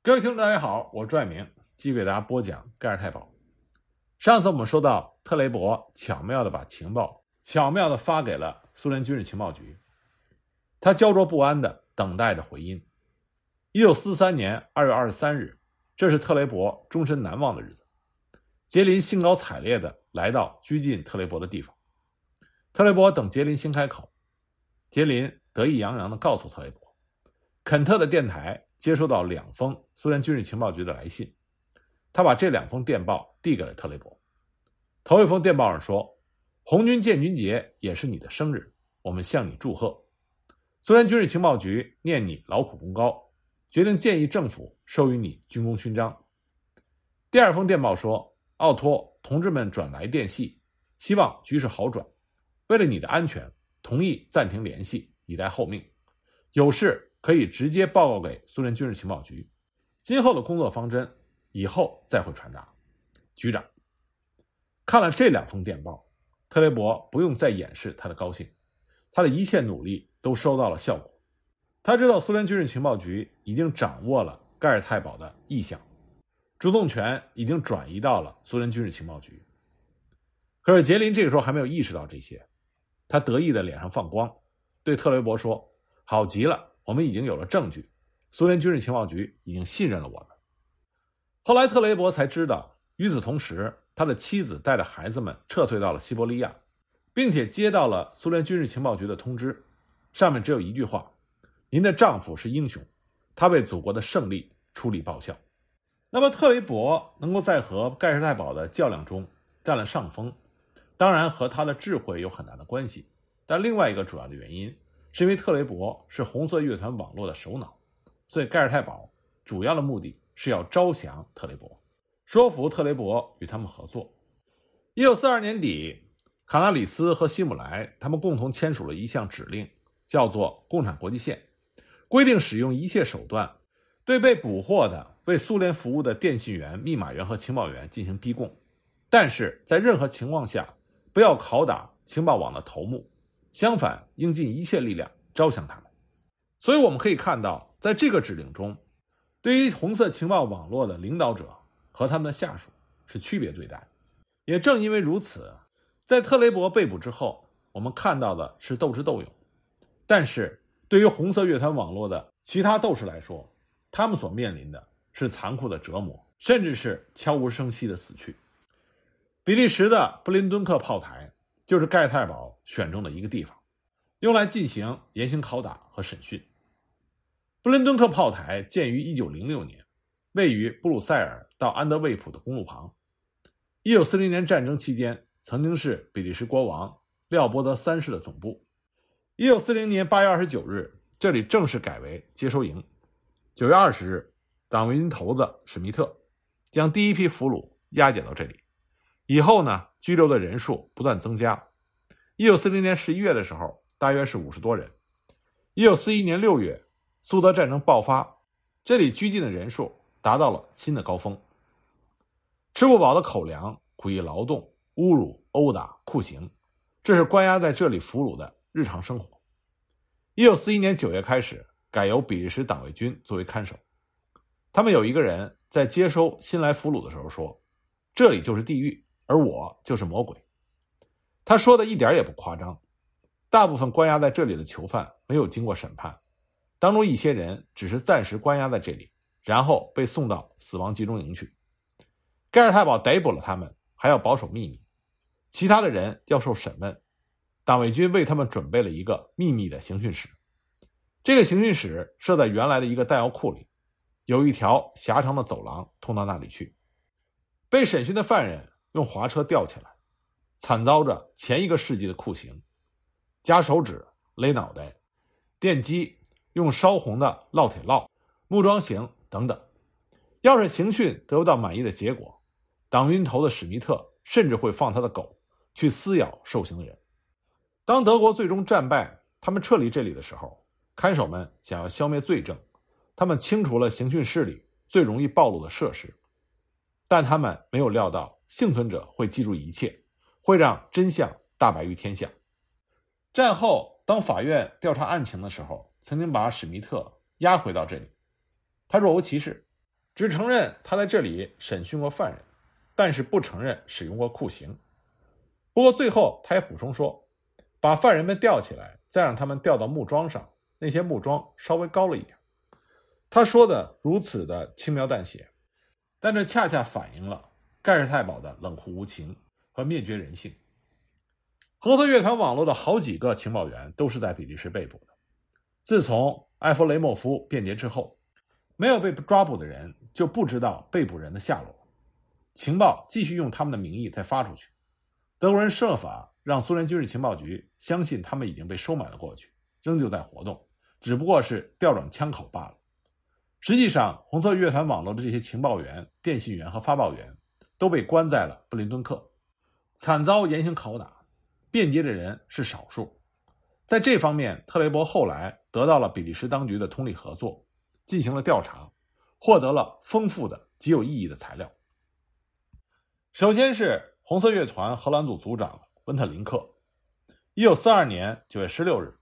各位听众，大家好，我是朱爱明，继续给大家播讲盖尔太保。上次我们说到，特雷伯巧妙的把情报巧妙的发给了苏联军事情报局，他焦灼不安的等待着回音。一九四三年二月二十三日，这是特雷伯终身难忘的日子。杰林兴高采烈的来到拘禁特雷伯的地方，特雷伯等杰林先开口，杰林得意洋洋的告诉特雷伯，肯特的电台。接收到两封苏联军事情报局的来信，他把这两封电报递给了特雷伯。头一封电报上说：“红军建军节也是你的生日，我们向你祝贺。苏联军事情报局念你劳苦功高，决定建议政府授予你军功勋章。”第二封电报说：“奥托同志们转来电系，希望局势好转，为了你的安全，同意暂停联系，以待后命。有事。”可以直接报告给苏联军事情报局，今后的工作方针以后再会传达。局长看了这两封电报，特雷伯不用再掩饰他的高兴，他的一切努力都收到了效果。他知道苏联军事情报局已经掌握了盖尔太保的意向，主动权已经转移到了苏联军事情报局。可是杰林这个时候还没有意识到这些，他得意的脸上放光，对特雷伯说：“好极了。”我们已经有了证据，苏联军事情报局已经信任了我们。后来特雷伯才知道，与此同时，他的妻子带着孩子们撤退到了西伯利亚，并且接到了苏联军事情报局的通知，上面只有一句话：“您的丈夫是英雄，他为祖国的胜利出力报效。”那么特雷伯能够在和盖世太保的较量中占了上风，当然和他的智慧有很大的关系，但另外一个主要的原因。是因为特雷伯是红色乐团网络的首脑，所以盖尔泰堡主要的目的是要招降特雷伯，说服特雷伯与他们合作。一九四二年底，卡纳里斯和希姆莱他们共同签署了一项指令，叫做《共产国际线》，规定使用一切手段对被捕获的为苏联服务的电信员、密码员和情报员进行逼供，但是在任何情况下不要拷打情报网的头目。相反，应尽一切力量招降他们。所以我们可以看到，在这个指令中，对于红色情报网络的领导者和他们的下属是区别对待。也正因为如此，在特雷伯被捕之后，我们看到的是斗智斗勇；但是对于红色乐团网络的其他斗士来说，他们所面临的是残酷的折磨，甚至是悄无声息的死去。比利时的布林敦克炮台。就是盖太保选中的一个地方，用来进行严刑拷打和审讯。布伦敦克炮台建于1906年，位于布鲁塞尔到安德卫普的公路旁。1940年战争期间，曾经是比利时国王廖波德三世的总部。1940年8月29日，这里正式改为接收营。9月20日，党卫军头子史密特将第一批俘虏押解到这里。以后呢，拘留的人数不断增加。一九四零年十一月的时候，大约是五十多人。一九四一年六月，苏德战争爆发，这里拘禁的人数达到了新的高峰。吃不饱的口粮、苦役劳动、侮辱、殴打、酷刑，这是关押在这里俘虏的日常生活。一九四一年九月开始，改由比利时党卫军作为看守。他们有一个人在接收新来俘虏的时候说：“这里就是地狱。”而我就是魔鬼，他说的一点也不夸张。大部分关押在这里的囚犯没有经过审判，当中一些人只是暂时关押在这里，然后被送到死亡集中营去。盖尔太保逮捕了他们，还要保守秘密，其他的人要受审问。党卫军为他们准备了一个秘密的刑讯室，这个刑讯室设在原来的一个弹药库里，有一条狭长的走廊通到那里去。被审讯的犯人。用滑车吊起来，惨遭着前一个世纪的酷刑：夹手指、勒脑袋、电击、用烧红的烙铁烙、木桩刑等等。要是刑讯得不到满意的结果，党晕头的史密特甚至会放他的狗去撕咬受刑人。当德国最终战败，他们撤离这里的时候，看守们想要消灭罪证，他们清除了刑讯室里最容易暴露的设施，但他们没有料到。幸存者会记住一切，会让真相大白于天下。战后，当法院调查案情的时候，曾经把史密特押回到这里，他若无其事，只承认他在这里审讯过犯人，但是不承认使用过酷刑。不过最后他也补充说，把犯人们吊起来，再让他们吊到木桩上，那些木桩稍微高了一点。他说的如此的轻描淡写，但这恰恰反映了盖世太保的冷酷无情和灭绝人性。合作乐团网络的好几个情报员都是在比利时被捕的。自从埃弗雷莫夫变节之后，没有被抓捕的人就不知道被捕人的下落。情报继续用他们的名义再发出去。德国人设法让苏联军事情报局相信他们已经被收买了过去，仍旧在活动，只不过是调转枪口罢了。实际上，红色乐团网络的这些情报员、电信员和发报员都被关在了布林敦克，惨遭严刑拷打。便捷的人是少数，在这方面，特雷伯后来得到了比利时当局的通力合作，进行了调查，获得了丰富的、极有意义的材料。首先是红色乐团荷兰组组长温特林克，一九四二年九月十六日，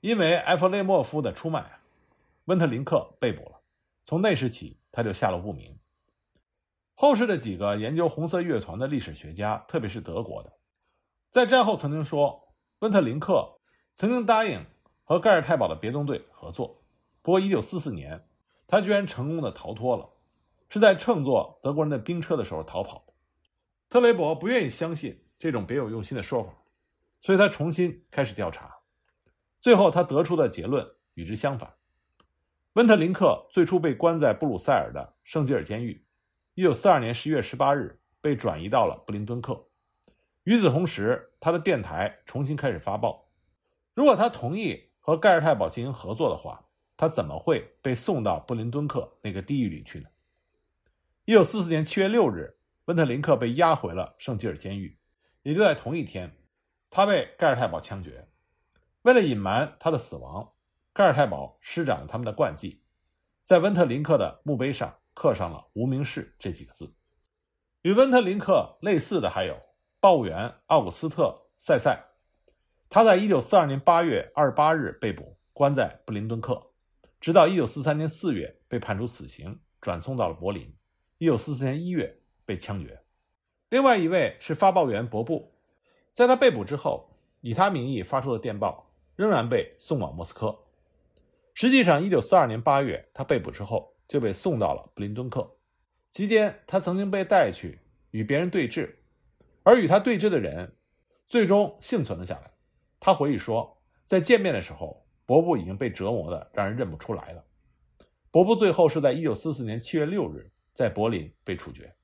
因为埃弗雷莫夫的出卖，温特林克被捕了。从那时起，他就下落不明。后世的几个研究红色乐团的历史学家，特别是德国的。在战后曾经说，温特林克曾经答应和盖尔太保的别动队合作，不过1944年他居然成功的逃脱了，是在乘坐德国人的兵车的时候逃跑的。特雷伯不愿意相信这种别有用心的说法，所以他重新开始调查，最后他得出的结论与之相反。温特林克最初被关在布鲁塞尔的圣吉尔监狱，1942年11月18日被转移到了布林敦克。与此同时，他的电台重新开始发报。如果他同意和盖尔太保进行合作的话，他怎么会被送到布林敦克那个地狱里去呢？一九四四年七月六日，温特林克被押回了圣吉尔监狱。也就在同一天，他被盖尔太保枪决。为了隐瞒他的死亡，盖尔太保施展了他们的惯技，在温特林克的墓碑上刻上了“无名氏”这几个字。与温特林克类似的还有。报务员奥古斯特·塞塞，他在一九四二年八月二十八日被捕，关在布林敦克，直到一九四三年四月被判处死刑，转送到了柏林。一九四四年一月被枪决。另外一位是发报员伯布，在他被捕之后，以他名义发出的电报仍然被送往莫斯科。实际上，一九四二年八月他被捕之后就被送到了布林敦克，期间他曾经被带去与别人对峙。而与他对峙的人，最终幸存了下来。他回忆说，在见面的时候，伯布已经被折磨的让人认不出来了。伯布最后是在一九四四年七月六日在柏林被处决。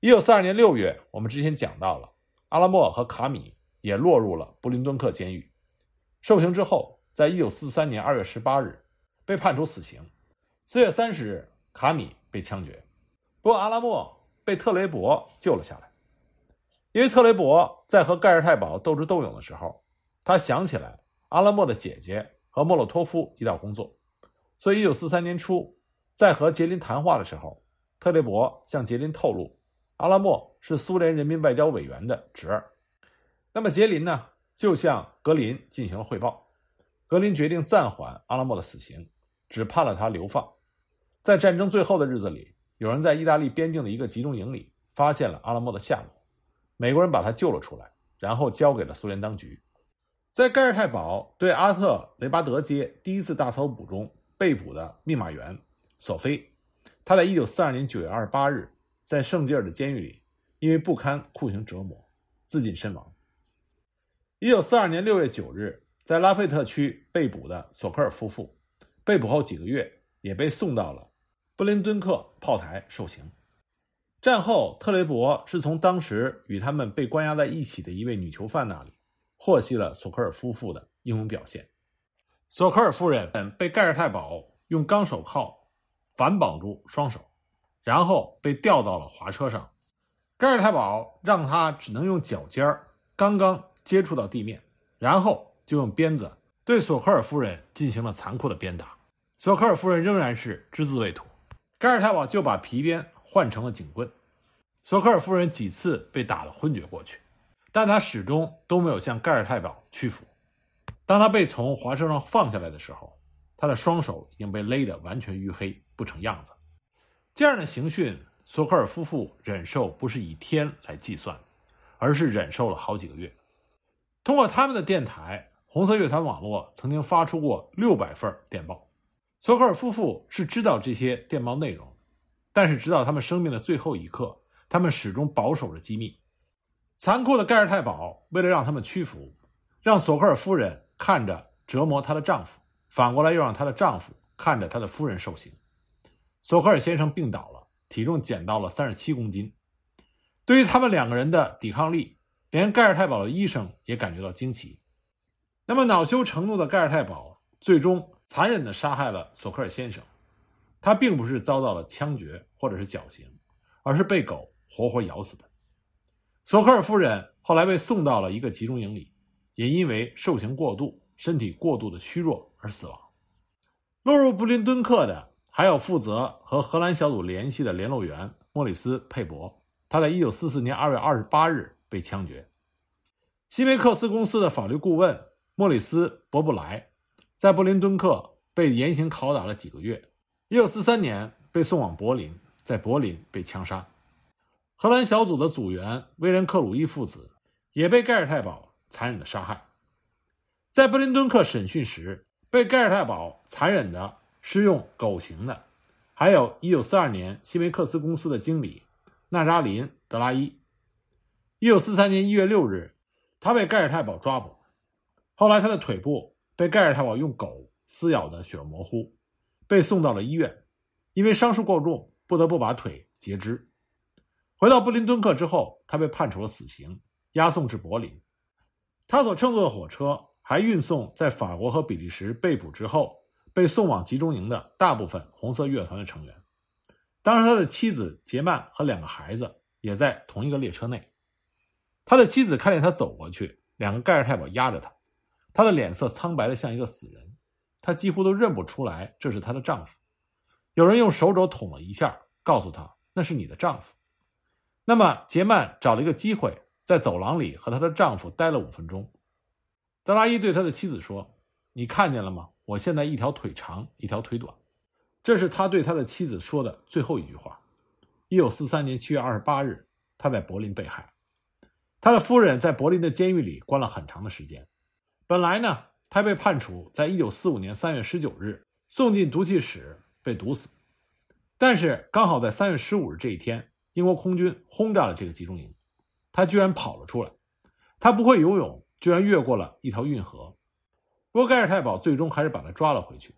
一九四二年六月，我们之前讲到了，阿拉莫和卡米也落入了布林敦克监狱。受刑之后，在一九四三年二月十八日被判处死刑。四月三十日，卡米被枪决。不过，阿拉莫被特雷伯救了下来。因为特雷伯在和盖尔太保斗智斗勇的时候，他想起来阿拉莫的姐姐和莫洛托夫一道工作，所以一九四三年初，在和杰林谈话的时候，特雷伯向杰林透露，阿拉莫是苏联人民外交委员的侄儿。那么杰林呢，就向格林进行了汇报，格林决定暂缓阿拉莫的死刑，只判了他流放。在战争最后的日子里，有人在意大利边境的一个集中营里发现了阿拉莫的下落。美国人把他救了出来，然后交给了苏联当局。在盖尔泰堡对阿特雷巴德街第一次大搜捕中被捕的密码员索菲，他在一九四二年九月二十八日在圣吉尔的监狱里，因为不堪酷刑折磨，自尽身亡。一九四二年六月九日，在拉菲特区被捕的索科尔夫妇，被捕后几个月也被送到了布林敦克炮台受刑。战后，特雷伯是从当时与他们被关押在一起的一位女囚犯那里，获悉了索科尔夫妇的英勇表现。索科尔夫人被盖尔太保用钢手铐反绑住双手，然后被吊到了滑车上。盖尔太保让他只能用脚尖儿刚刚接触到地面，然后就用鞭子对索科尔夫人进行了残酷的鞭打。索科尔夫人仍然是只字未吐，盖尔太保就把皮鞭。换成了警棍，索科尔夫人几次被打得昏厥过去，但她始终都没有向盖尔太保屈服。当他被从滑车上放下来的时候，他的双手已经被勒得完全淤黑，不成样子。这样的刑讯，索科尔夫妇忍受不是以天来计算，而是忍受了好几个月。通过他们的电台，红色乐团网络曾经发出过六百份电报。索科尔夫妇是知道这些电报内容，但是直到他们生命的最后一刻，他们始终保守着机密。残酷的盖尔太保为了让他们屈服，让索科尔夫人看着折磨她的丈夫，反过来又让她的丈夫看着他的夫人受刑。索科尔先生病倒了，体重减到了三十七公斤。对于他们两个人的抵抗力，连盖尔太保的医生也感觉到惊奇。那么恼羞成怒的盖尔太保最终残忍地杀害了索科尔先生。他并不是遭到了枪决或者是绞刑，而是被狗活活咬死的。索科尔夫人后来被送到了一个集中营里，也因为受刑过度、身体过度的虚弱而死亡。落入布林敦克的还有负责和荷兰小组联系的联络员莫里斯·佩伯，他在1944年2月28日被枪决。西梅克斯公司的法律顾问莫里斯·伯布莱在布林敦克被严刑拷打了几个月，1943年被送往柏林，在柏林被枪杀。荷兰小组的组员威廉·克鲁伊父子也被盖尔太保残忍的杀害。在布林敦克审讯时，被盖尔太保残忍的是用狗刑的，还有1942年西梅克斯公司的经理纳扎林·德拉伊。1943年1月6日，他被盖尔太保抓捕，后来他的腿部被盖尔太保用狗撕咬的血肉模糊，被送到了医院，因为伤势过重，不得不把腿截肢。回到布林敦克之后，他被判处了死刑，押送至柏林。他所乘坐的火车还运送在法国和比利时被捕之后被送往集中营的大部分红色乐团的成员。当时，他的妻子杰曼和两个孩子也在同一个列车内。他的妻子看见他走过去，两个盖尔太保压着他，她的脸色苍白的像一个死人，她几乎都认不出来这是她的丈夫。有人用手肘捅了一下，告诉她那是你的丈夫。那么，杰曼找了一个机会，在走廊里和她的丈夫待了五分钟。德拉伊对他的妻子说：“你看见了吗？我现在一条腿长，一条腿短。”这是他对他的妻子说的最后一句话。一九四三年七月二十八日，他在柏林被害。他的夫人在柏林的监狱里关了很长的时间。本来呢，他被判处在一九四五年三月十九日送进毒气室被毒死，但是刚好在三月十五日这一天。英国空军轰炸了这个集中营，他居然跑了出来。他不会游泳，居然越过了一条运河。不过盖尔太保最终还是把他抓了回去。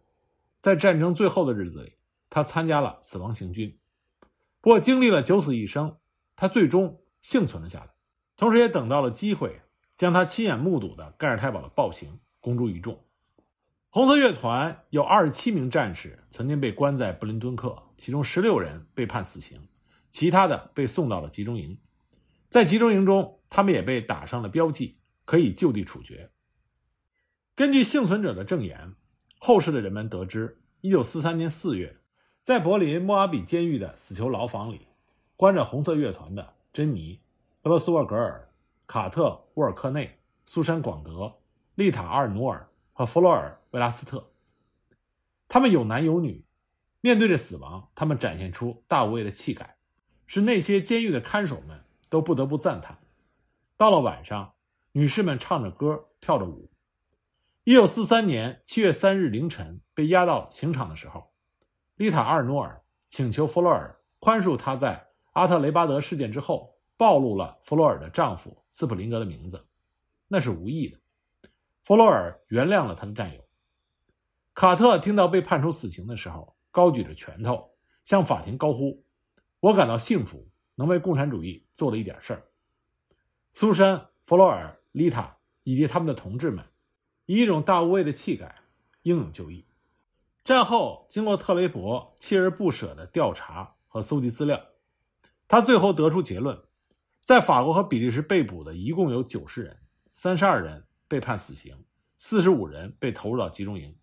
在战争最后的日子里，他参加了死亡行军。不过经历了九死一生，他最终幸存了下来，同时也等到了机会，将他亲眼目睹的盖尔太保的暴行公诸于众。红色乐团有二十七名战士曾经被关在布林敦克，其中十六人被判死刑。其他的被送到了集中营，在集中营中，他们也被打上了标记，可以就地处决。根据幸存者的证言，后世的人们得知，一九四三年四月，在柏林莫阿比监狱的死囚牢房里，关着红色乐团的珍妮、俄罗斯沃格尔、卡特沃尔克内、苏珊广德、丽塔阿尔努尔和弗洛尔维拉斯特。他们有男有女，面对着死亡，他们展现出大无畏的气概。使那些监狱的看守们都不得不赞叹。到了晚上，女士们唱着歌，跳着舞。一九四三年七月三日凌晨，被押到刑场的时候，丽塔·阿尔诺尔请求弗洛尔宽恕她在阿特雷巴德事件之后暴露了弗洛尔的丈夫斯普林格的名字，那是无意的。弗洛尔原谅了他的战友。卡特听到被判处死刑的时候，高举着拳头向法庭高呼。我感到幸福，能为共产主义做了一点事儿。苏珊、弗洛尔、丽塔以及他们的同志们，以一种大无畏的气概，英勇就义。战后，经过特雷伯锲而不舍的调查和搜集资料，他最后得出结论：在法国和比利时被捕的一共有九十人，三十二人被判死刑，四十五人被投入到集中营，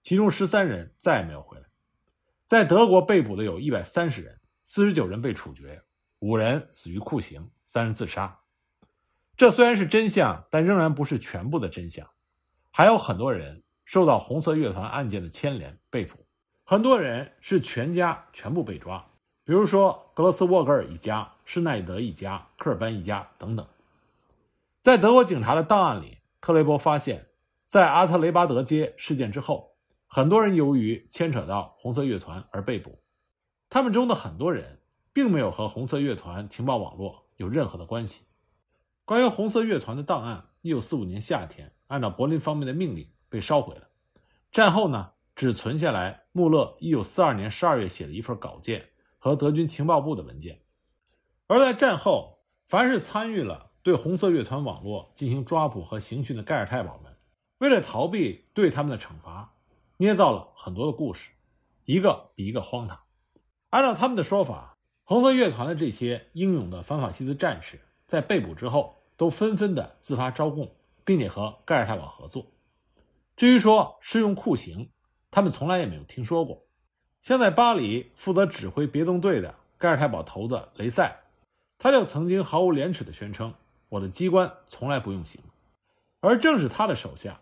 其中十三人再也没有回来。在德国被捕的有一百三十人。四十九人被处决，五人死于酷刑，三人自杀。这虽然是真相，但仍然不是全部的真相。还有很多人受到红色乐团案件的牵连被捕，很多人是全家全部被抓。比如说格罗斯沃格尔一家、施耐德一家、科尔班一家等等。在德国警察的档案里，特雷伯发现，在阿特雷巴德街事件之后，很多人由于牵扯到红色乐团而被捕。他们中的很多人并没有和红色乐团情报网络有任何的关系。关于红色乐团的档案，一九四五年夏天按照柏林方面的命令被烧毁了。战后呢，只存下来穆勒一九四二年十二月写的一份稿件和德军情报部的文件。而在战后，凡是参与了对红色乐团网络进行抓捕和刑讯的盖尔太保们，为了逃避对他们的惩罚，捏造了很多的故事，一个比一个荒唐。按照他们的说法，红色乐团的这些英勇的反法西斯战士在被捕之后，都纷纷的自发招供，并且和盖尔太保合作。至于说施用酷刑，他们从来也没有听说过。像在巴黎负责指挥别动队的盖尔太保头子雷塞，他就曾经毫无廉耻地宣称：“我的机关从来不用刑。”而正是他的手下，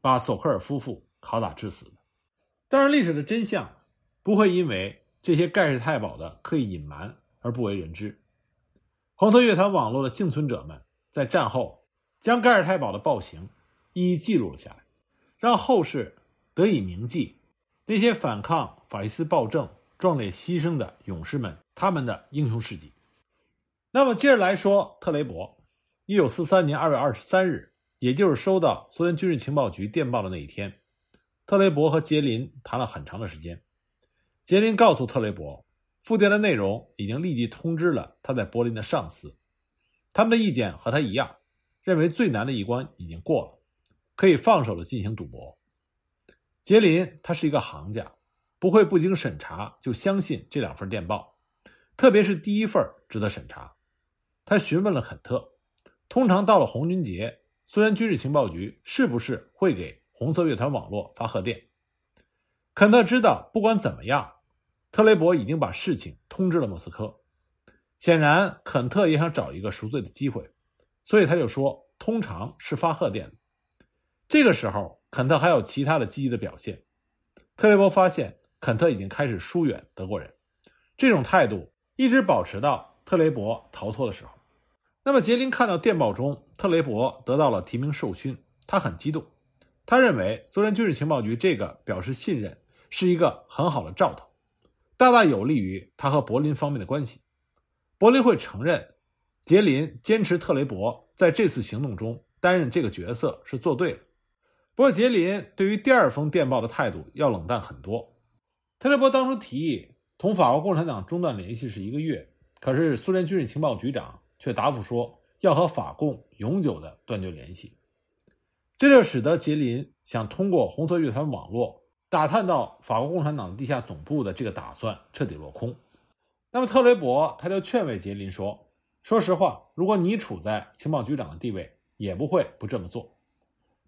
把索克尔夫妇拷打致死的。但是历史的真相不会因为这些盖世太保的刻意隐瞒而不为人知。红色乐团网络的幸存者们在战后将盖世太保的暴行一一记录了下来，让后世得以铭记那些反抗法西斯暴政、壮烈牺牲的勇士们他们的英雄事迹。那么接着来说，特雷伯，一九四三年二月二十三日，也就是收到苏联军事情报局电报的那一天，特雷伯和杰林谈了很长的时间。杰林告诉特雷伯，复电的内容已经立即通知了他在柏林的上司，他们的意见和他一样，认为最难的一关已经过了，可以放手的进行赌博。杰林他是一个行家，不会不经审查就相信这两份电报，特别是第一份值得审查。他询问了肯特，通常到了红军节，苏联军事情报局是不是会给红色乐团网络发贺电？肯特知道，不管怎么样，特雷伯已经把事情通知了莫斯科。显然，肯特也想找一个赎罪的机会，所以他就说：“通常是发贺电的。”这个时候，肯特还有其他的积极的表现。特雷伯发现肯特已经开始疏远德国人，这种态度一直保持到特雷伯逃脱的时候。那么，杰林看到电报中特雷伯得到了提名授勋，他很激动。他认为苏联军事情报局这个表示信任是一个很好的兆头，大大有利于他和柏林方面的关系。柏林会承认杰林坚持特雷伯在这次行动中担任这个角色是做对了。不过，杰林对于第二封电报的态度要冷淡很多。特雷伯当初提议同法国共产党中断联系是一个月，可是苏联军事情报局长却答复说要和法共永久的断绝联系。这就使得杰林想通过红色乐团网络打探到法国共产党地下总部的这个打算彻底落空。那么特雷伯他就劝慰杰林说：“说实话，如果你处在情报局长的地位，也不会不这么做。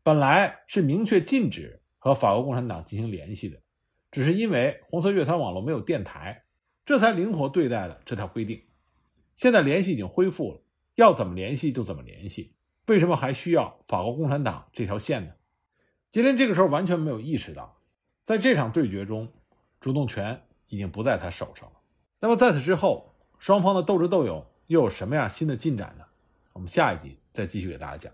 本来是明确禁止和法国共产党进行联系的，只是因为红色乐团网络没有电台，这才灵活对待了这条规定。现在联系已经恢复了，要怎么联系就怎么联系。”为什么还需要法国共产党这条线呢？杰林这个时候完全没有意识到，在这场对决中，主动权已经不在他手上了。那么在此之后，双方的斗智斗勇又有什么样新的进展呢？我们下一集再继续给大家讲。